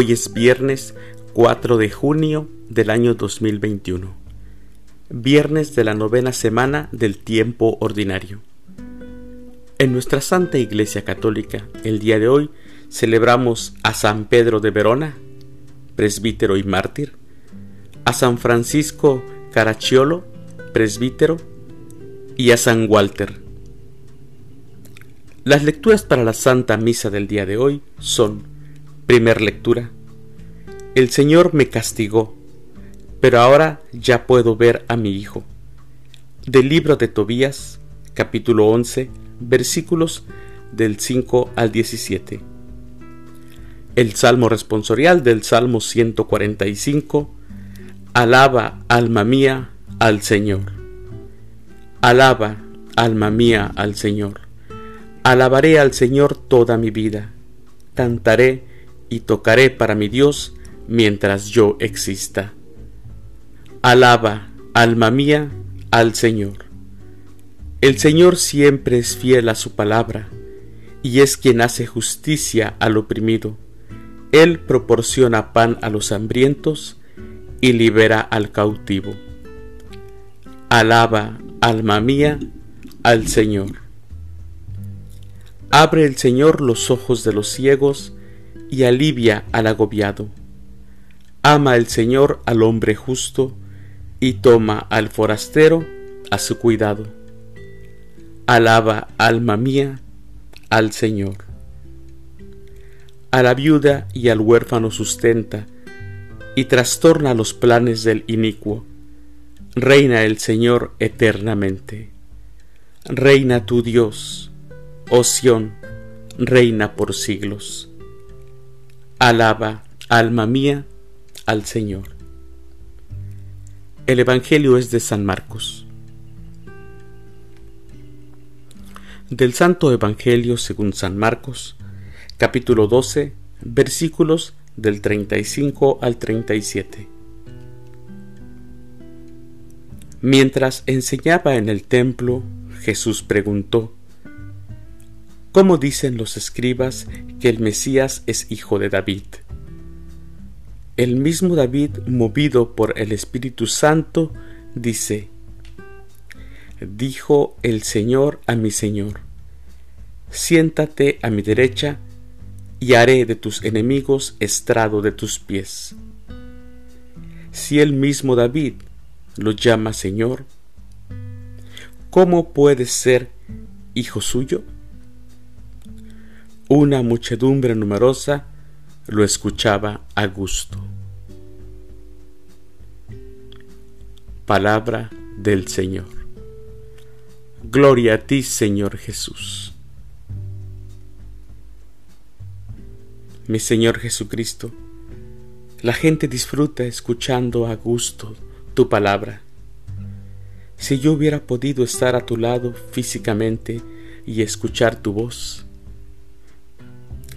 Hoy es viernes 4 de junio del año 2021, viernes de la novena semana del tiempo ordinario. En nuestra Santa Iglesia Católica, el día de hoy, celebramos a San Pedro de Verona, presbítero y mártir, a San Francisco Caracciolo, presbítero, y a San Walter. Las lecturas para la Santa Misa del día de hoy son, primer lectura, El Señor me castigó, pero ahora ya puedo ver a mi Hijo. Del libro de Tobías, capítulo 11, versículos del 5 al 17. El Salmo responsorial del Salmo 145, Alaba, alma mía, al Señor. Alaba, alma mía, al Señor. Alabaré al Señor toda mi vida. Cantaré y tocaré para mi Dios mientras yo exista. Alaba, alma mía, al Señor. El Señor siempre es fiel a su palabra y es quien hace justicia al oprimido. Él proporciona pan a los hambrientos y libera al cautivo. Alaba, alma mía, al Señor. Abre el Señor los ojos de los ciegos y alivia al agobiado. Ama el Señor al hombre justo y toma al forastero a su cuidado. Alaba, alma mía, al Señor. A la viuda y al huérfano sustenta y trastorna los planes del inicuo reina el Señor eternamente. Reina tu Dios, oh Sión, reina por siglos. Alaba, alma mía, al Señor. El Evangelio es de San Marcos. Del Santo Evangelio según San Marcos, capítulo 12, versículos del 35 al 37. Mientras enseñaba en el templo, Jesús preguntó, ¿Cómo dicen los escribas que el Mesías es hijo de David? El mismo David, movido por el Espíritu Santo, dice, Dijo el Señor a mi Señor, siéntate a mi derecha y haré de tus enemigos estrado de tus pies. Si el mismo David lo llama Señor, ¿cómo puede ser hijo suyo? Una muchedumbre numerosa lo escuchaba a gusto. Palabra del Señor. Gloria a ti, Señor Jesús. Mi Señor Jesucristo, la gente disfruta escuchando a gusto tu palabra. Si yo hubiera podido estar a tu lado físicamente y escuchar tu voz,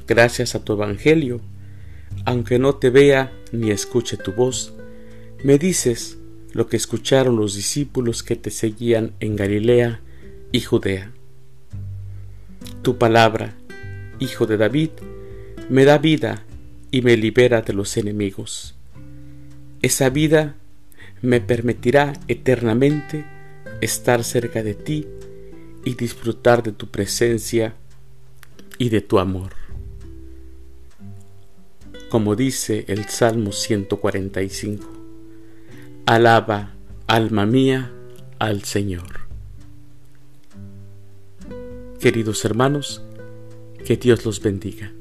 gracias a tu Evangelio, aunque no te vea ni escuche tu voz, me dices lo que escucharon los discípulos que te seguían en Galilea y Judea. Tu palabra, Hijo de David, me da vida y me libera de los enemigos. Esa vida me permitirá eternamente estar cerca de ti y disfrutar de tu presencia y de tu amor. Como dice el Salmo 145, Alaba, alma mía, al Señor. Queridos hermanos, que Dios los bendiga.